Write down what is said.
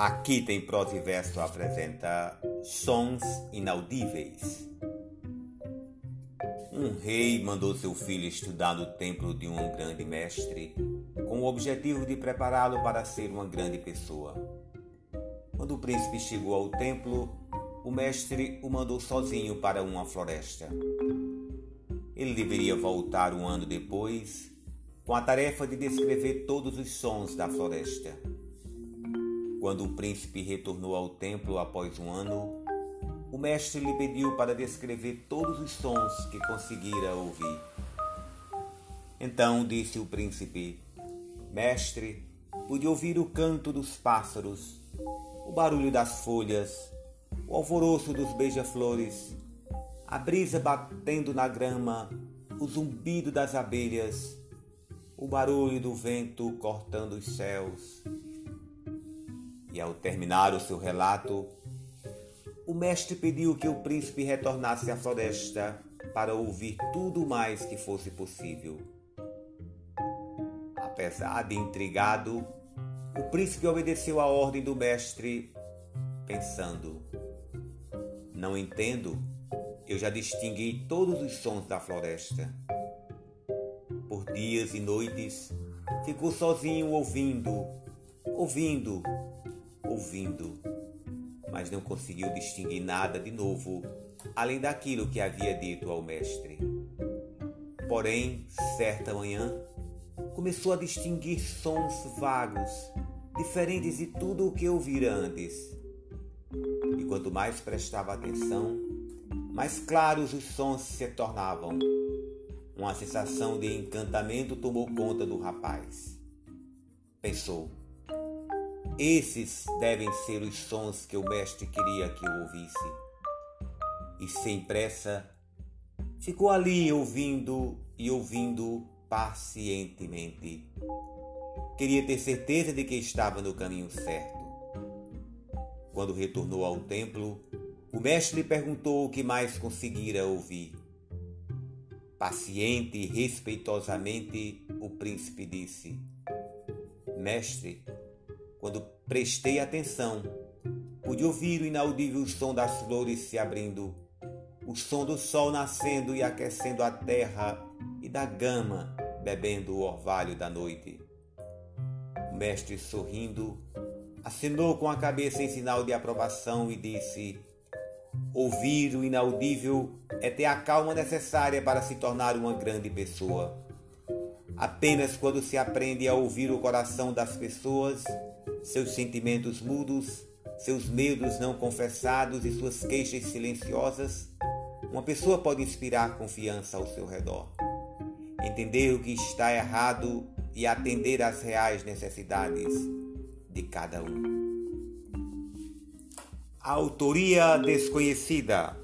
Aqui tem prosa e verso apresenta sons inaudíveis. Um rei mandou seu filho estudar no templo de um grande mestre, com o objetivo de prepará-lo para ser uma grande pessoa. Quando o príncipe chegou ao templo, o mestre o mandou sozinho para uma floresta. Ele deveria voltar um ano depois, com a tarefa de descrever todos os sons da floresta. Quando o príncipe retornou ao templo após um ano, o mestre lhe pediu para descrever todos os sons que conseguira ouvir. Então disse o príncipe: Mestre, pude ouvir o canto dos pássaros, o barulho das folhas, o alvoroço dos beija-flores, a brisa batendo na grama, o zumbido das abelhas, o barulho do vento cortando os céus e ao terminar o seu relato, o mestre pediu que o príncipe retornasse à floresta para ouvir tudo mais que fosse possível. Apesar de intrigado, o príncipe obedeceu à ordem do mestre, pensando: Não entendo, eu já distingui todos os sons da floresta. Por dias e noites, ficou sozinho ouvindo, ouvindo ouvindo, mas não conseguiu distinguir nada de novo, além daquilo que havia dito ao mestre. Porém, certa manhã, começou a distinguir sons vagos, diferentes de tudo o que ouvira antes. E quanto mais prestava atenção, mais claros os sons se tornavam. Uma sensação de encantamento tomou conta do rapaz. Pensou: esses devem ser os sons que o mestre queria que eu ouvisse. E sem pressa, ficou ali ouvindo e ouvindo pacientemente. Queria ter certeza de que estava no caminho certo. Quando retornou ao templo, o mestre lhe perguntou o que mais conseguira ouvir. Paciente e respeitosamente, o príncipe disse: Mestre, quando prestei atenção, pude ouvir o inaudível som das flores se abrindo, o som do sol nascendo e aquecendo a terra e da gama bebendo o orvalho da noite. O mestre, sorrindo, acenou com a cabeça em sinal de aprovação e disse: Ouvir o inaudível é ter a calma necessária para se tornar uma grande pessoa. Apenas quando se aprende a ouvir o coração das pessoas seus sentimentos mudos, seus medos não confessados e suas queixas silenciosas, uma pessoa pode inspirar confiança ao seu redor. Entender o que está errado e atender às reais necessidades de cada um. Autoria desconhecida.